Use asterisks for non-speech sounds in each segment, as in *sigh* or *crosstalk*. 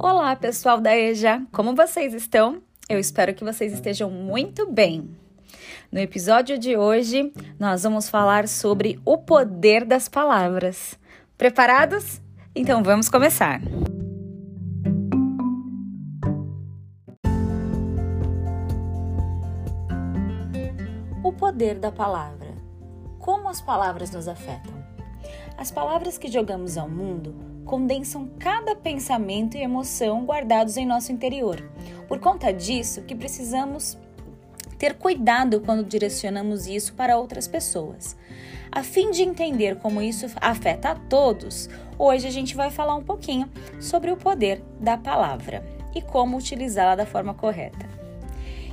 Olá, pessoal da EJA! Como vocês estão? Eu espero que vocês estejam muito bem. No episódio de hoje, nós vamos falar sobre o poder das palavras. Preparados? Então vamos começar! O poder da palavra. Como as palavras nos afetam? As palavras que jogamos ao mundo condensam cada pensamento e emoção guardados em nosso interior. Por conta disso, que precisamos ter cuidado quando direcionamos isso para outras pessoas. A fim de entender como isso afeta a todos, hoje a gente vai falar um pouquinho sobre o poder da palavra e como utilizá-la da forma correta.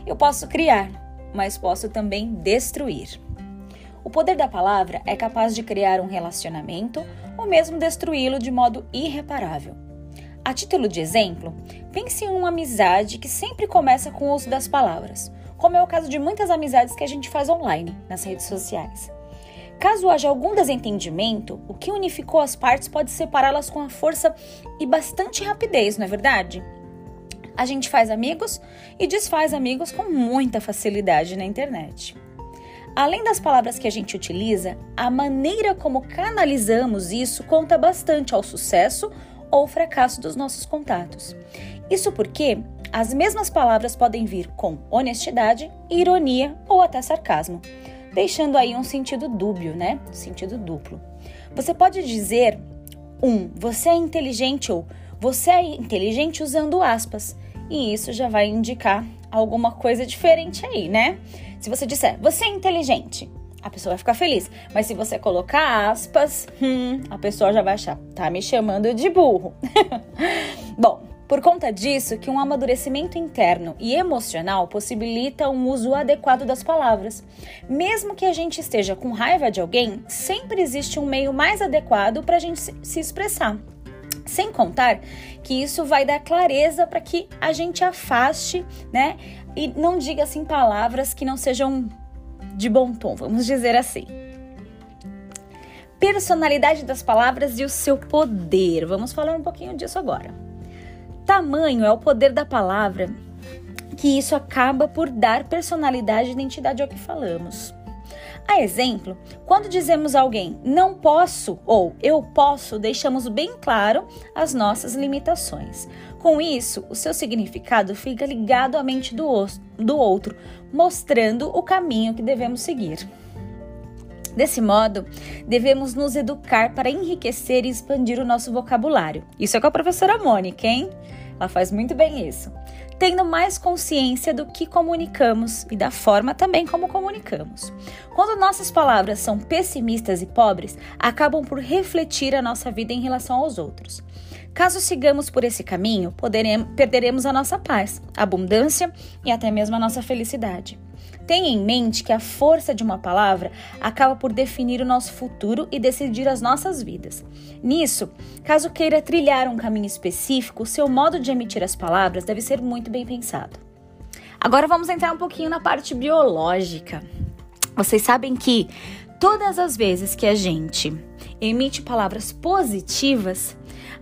Eu posso criar, mas posso também destruir. O poder da palavra é capaz de criar um relacionamento ou mesmo destruí-lo de modo irreparável. A título de exemplo, pense em uma amizade que sempre começa com o uso das palavras, como é o caso de muitas amizades que a gente faz online, nas redes sociais. Caso haja algum desentendimento, o que unificou as partes pode separá-las com a força e bastante rapidez, não é verdade? A gente faz amigos e desfaz amigos com muita facilidade na internet. Além das palavras que a gente utiliza, a maneira como canalizamos isso conta bastante ao sucesso ou fracasso dos nossos contatos. Isso porque as mesmas palavras podem vir com honestidade, ironia ou até sarcasmo, deixando aí um sentido dúbio, né? Sentido duplo. Você pode dizer um, você é inteligente ou você é inteligente usando aspas, e isso já vai indicar alguma coisa diferente aí, né? Se você disser, você é inteligente, a pessoa vai ficar feliz. Mas se você colocar aspas, hum, a pessoa já vai achar, tá me chamando de burro. *laughs* Bom, por conta disso, que um amadurecimento interno e emocional possibilita um uso adequado das palavras. Mesmo que a gente esteja com raiva de alguém, sempre existe um meio mais adequado para a gente se expressar. Sem contar que isso vai dar clareza para que a gente afaste, né? E não diga assim palavras que não sejam de bom tom, vamos dizer assim. Personalidade das palavras e o seu poder. Vamos falar um pouquinho disso agora. Tamanho é o poder da palavra, que isso acaba por dar personalidade e identidade ao que falamos. A exemplo, quando dizemos a alguém não posso ou eu posso, deixamos bem claro as nossas limitações. Com isso, o seu significado fica ligado à mente do, do outro, mostrando o caminho que devemos seguir. Desse modo, devemos nos educar para enriquecer e expandir o nosso vocabulário. Isso é com a professora Mônica, hein? Ela faz muito bem isso tendo mais consciência do que comunicamos e da forma também como comunicamos. Quando nossas palavras são pessimistas e pobres, acabam por refletir a nossa vida em relação aos outros. Caso sigamos por esse caminho, perderemos a nossa paz, abundância e até mesmo a nossa felicidade. Tenha em mente que a força de uma palavra acaba por definir o nosso futuro e decidir as nossas vidas. Nisso, caso queira trilhar um caminho específico, seu modo de emitir as palavras deve ser muito bem pensado. Agora vamos entrar um pouquinho na parte biológica. Vocês sabem que todas as vezes que a gente emite palavras positivas,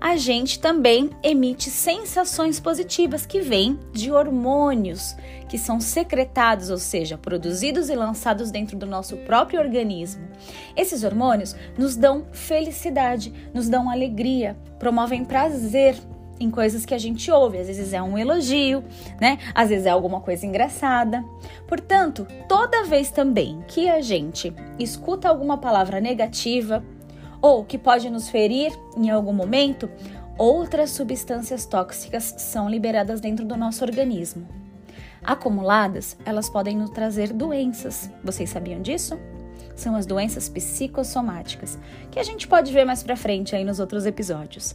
a gente também emite sensações positivas que vêm de hormônios que são secretados, ou seja, produzidos e lançados dentro do nosso próprio organismo. Esses hormônios nos dão felicidade, nos dão alegria, promovem prazer em coisas que a gente ouve. Às vezes é um elogio, né? Às vezes é alguma coisa engraçada. Portanto, toda vez também que a gente escuta alguma palavra negativa, ou que pode nos ferir em algum momento, outras substâncias tóxicas são liberadas dentro do nosso organismo. Acumuladas, elas podem nos trazer doenças. Vocês sabiam disso? São as doenças psicossomáticas, que a gente pode ver mais pra frente aí nos outros episódios.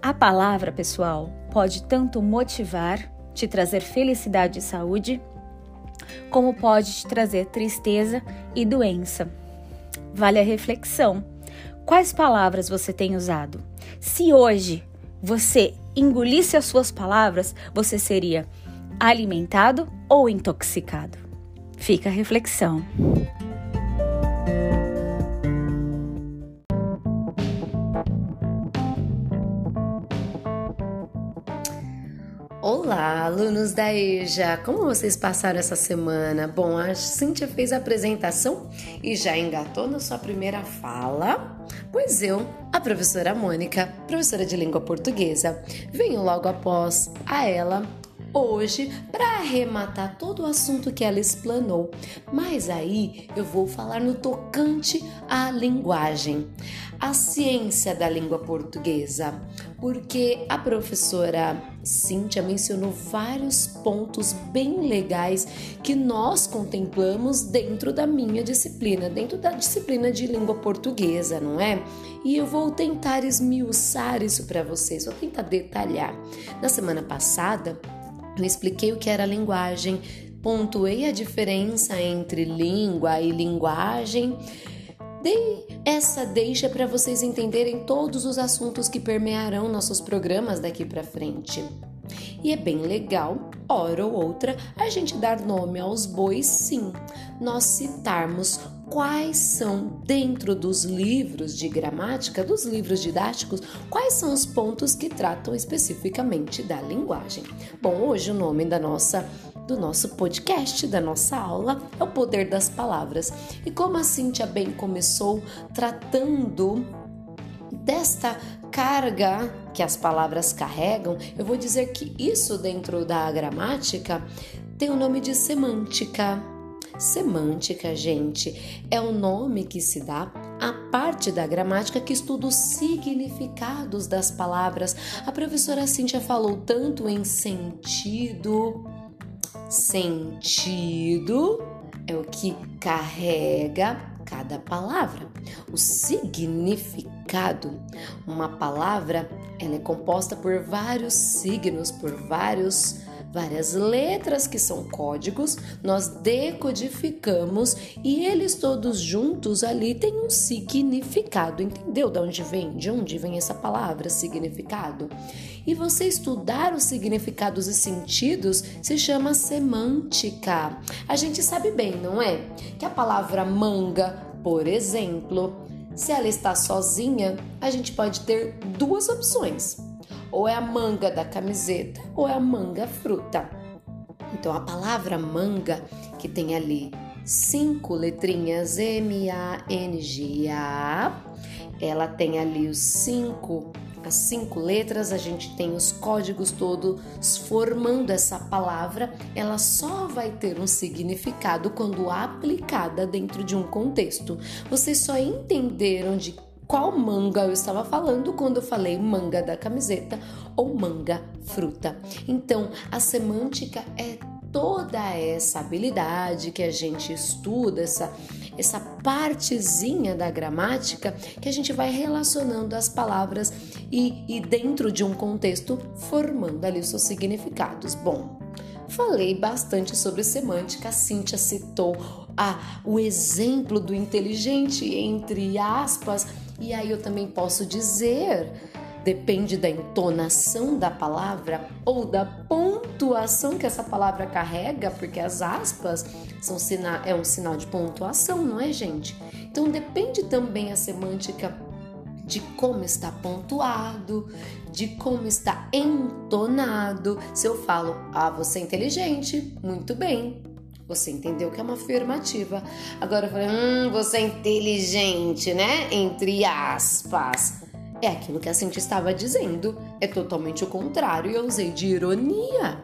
A palavra, pessoal, pode tanto motivar, te trazer felicidade e saúde, como pode te trazer tristeza e doença. Vale a reflexão. Quais palavras você tem usado? Se hoje você engolisse as suas palavras, você seria alimentado ou intoxicado? Fica a reflexão. Alunos da EJA! Como vocês passaram essa semana? Bom, a Cíntia fez a apresentação e já engatou na sua primeira fala, pois eu, a professora Mônica, professora de língua portuguesa, venho logo após a ela hoje para arrematar todo o assunto que ela explanou. Mas aí eu vou falar no tocante à linguagem, a ciência da língua portuguesa, porque a professora Cíntia mencionou vários pontos bem legais que nós contemplamos dentro da minha disciplina, dentro da disciplina de língua portuguesa, não é? E eu vou tentar esmiuçar isso para vocês, vou tentar detalhar. Na semana passada, eu expliquei o que era linguagem, pontuei a diferença entre língua e linguagem. Dei essa deixa para vocês entenderem todos os assuntos que permearão nossos programas daqui para frente. E é bem legal, hora ou outra, a gente dar nome aos bois, sim. Nós citarmos quais são, dentro dos livros de gramática, dos livros didáticos, quais são os pontos que tratam especificamente da linguagem. Bom, hoje o nome da nossa do nosso podcast, da nossa aula, é o poder das palavras. E como a Cíntia bem começou tratando desta carga que as palavras carregam, eu vou dizer que isso dentro da gramática tem o nome de semântica. Semântica, gente, é o nome que se dá à parte da gramática que estuda os significados das palavras. A professora Cíntia falou tanto em sentido, sentido é o que carrega cada palavra. O significado, uma palavra, ela é composta por vários signos, por vários várias letras que são códigos, nós decodificamos e eles todos juntos ali têm um significado. Entendeu de onde vem? De onde vem essa palavra significado? E você estudar os significados e sentidos se chama semântica. A gente sabe bem, não é? Que a palavra manga, por exemplo, se ela está sozinha, a gente pode ter duas opções ou é a manga da camiseta ou é a manga fruta. Então a palavra manga, que tem ali cinco letrinhas M-A-N-G-A, ela tem ali os cinco, as cinco letras, a gente tem os códigos todos formando essa palavra, ela só vai ter um significado quando aplicada dentro de um contexto. Vocês só entenderam de qual manga eu estava falando quando eu falei manga da camiseta ou manga fruta. Então, a semântica é toda essa habilidade que a gente estuda, essa, essa partezinha da gramática que a gente vai relacionando as palavras e, e dentro de um contexto formando ali os seus significados. Bom, falei bastante sobre semântica, a Cíntia citou a, o exemplo do inteligente, entre aspas, e aí eu também posso dizer, depende da entonação da palavra ou da pontuação que essa palavra carrega, porque as aspas são sina é um sinal de pontuação, não é, gente? Então depende também a semântica de como está pontuado, de como está entonado. Se eu falo, ah, você é inteligente, muito bem. Você entendeu que é uma afirmativa. Agora eu falei, hum, você é inteligente, né? Entre aspas. É aquilo que a Cintia estava dizendo. É totalmente o contrário e eu usei de ironia.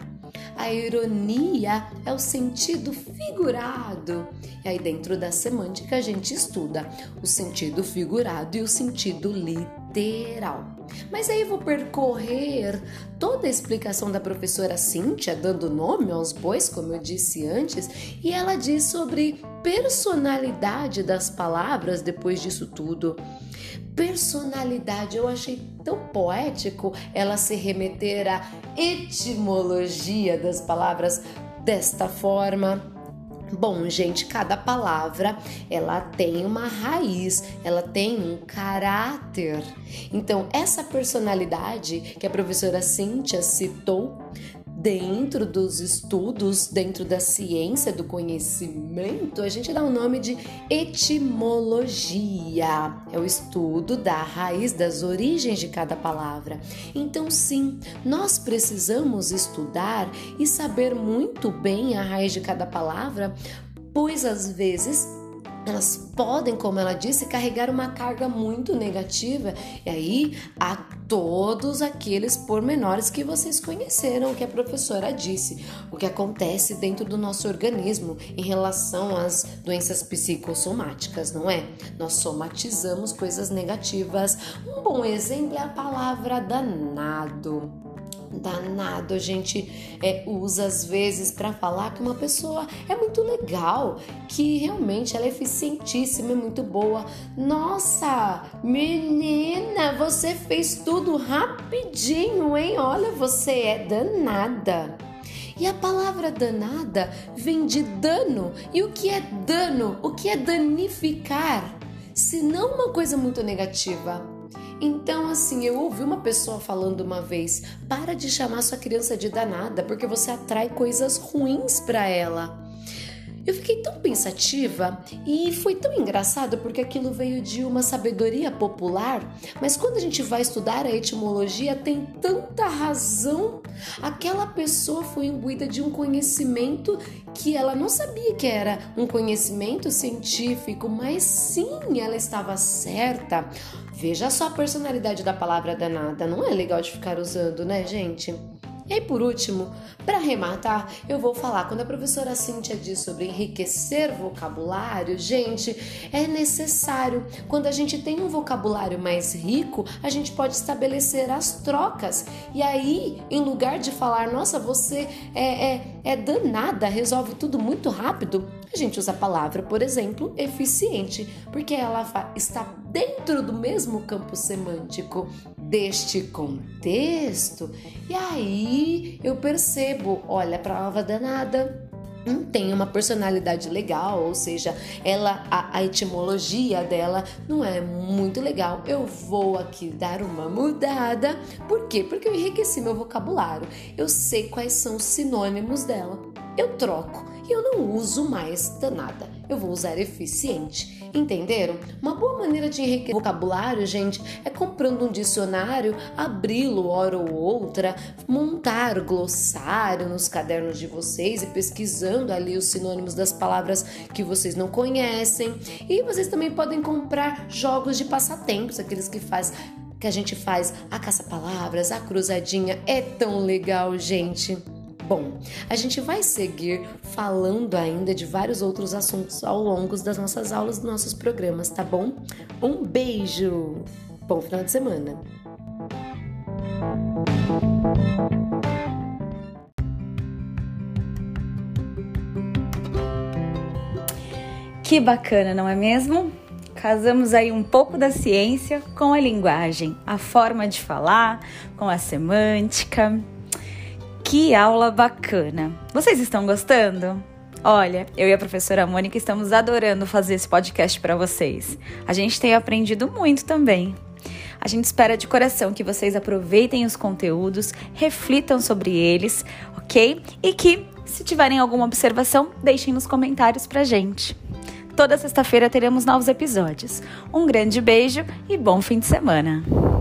A ironia é o sentido figurado. E aí, dentro da semântica, a gente estuda o sentido figurado e o sentido literal. Mas aí vou percorrer toda a explicação da professora Cíntia, dando nome aos bois, como eu disse antes, e ela diz sobre personalidade das palavras depois disso tudo. Personalidade, eu achei tão poético ela se remeter à etimologia das palavras desta forma. Bom, gente, cada palavra ela tem uma raiz, ela tem um caráter. Então, essa personalidade que a professora Cíntia citou dentro dos estudos, dentro da ciência do conhecimento, a gente dá o nome de etimologia. É o estudo da raiz das origens de cada palavra. Então, sim, nós precisamos estudar e saber muito bem a raiz de cada palavra, pois às vezes elas podem, como ela disse, carregar uma carga muito negativa. E aí há todos aqueles pormenores que vocês conheceram, que a professora disse, o que acontece dentro do nosso organismo em relação às doenças psicossomáticas, não é? Nós somatizamos coisas negativas. Um bom exemplo é a palavra danado danado a gente é, usa às vezes para falar que uma pessoa é muito legal, que realmente ela é eficientíssima, é muito boa. Nossa, menina, você fez tudo rapidinho, hein? Olha, você é danada. E a palavra danada vem de dano. E o que é dano? O que é danificar? Se não uma coisa muito negativa. Então, assim, eu ouvi uma pessoa falando uma vez: para de chamar sua criança de danada, porque você atrai coisas ruins para ela. Eu fiquei tão pensativa e foi tão engraçado porque aquilo veio de uma sabedoria popular, mas quando a gente vai estudar a etimologia, tem tanta razão. Aquela pessoa foi imbuída de um conhecimento que ela não sabia que era um conhecimento científico, mas sim, ela estava certa. Veja só a personalidade da palavra danada, não é legal de ficar usando, né, gente? E por último, para arrematar, eu vou falar quando a professora Cíntia diz sobre enriquecer vocabulário, gente, é necessário. Quando a gente tem um vocabulário mais rico, a gente pode estabelecer as trocas. E aí, em lugar de falar, nossa, você é, é, é danada, resolve tudo muito rápido, a gente usa a palavra, por exemplo, eficiente, porque ela está dentro do mesmo campo semântico deste contexto. E aí eu percebo, olha, a palavra danada não tem uma personalidade legal, ou seja, ela a, a, etimologia dela não é muito legal. Eu vou aqui dar uma mudada. Por quê? Porque eu enriqueci meu vocabulário. Eu sei quais são os sinônimos dela. Eu troco eu não uso mais danada. Eu vou usar eficiente. Entenderam? Uma boa maneira de enriquecer vocabulário, gente, é comprando um dicionário, abri-lo hora ou outra, montar glossário nos cadernos de vocês e pesquisando ali os sinônimos das palavras que vocês não conhecem. E vocês também podem comprar jogos de passatempos, aqueles que faz que a gente faz a caça-palavras, a cruzadinha. É tão legal, gente. Bom, a gente vai seguir falando ainda de vários outros assuntos ao longo das nossas aulas, dos nossos programas, tá bom? Um beijo! Bom final de semana! Que bacana, não é mesmo? Casamos aí um pouco da ciência com a linguagem, a forma de falar, com a semântica. Que aula bacana! Vocês estão gostando? Olha, eu e a professora Mônica estamos adorando fazer esse podcast para vocês. A gente tem aprendido muito também. A gente espera de coração que vocês aproveitem os conteúdos, reflitam sobre eles, ok? E que, se tiverem alguma observação, deixem nos comentários pra gente. Toda sexta-feira teremos novos episódios. Um grande beijo e bom fim de semana!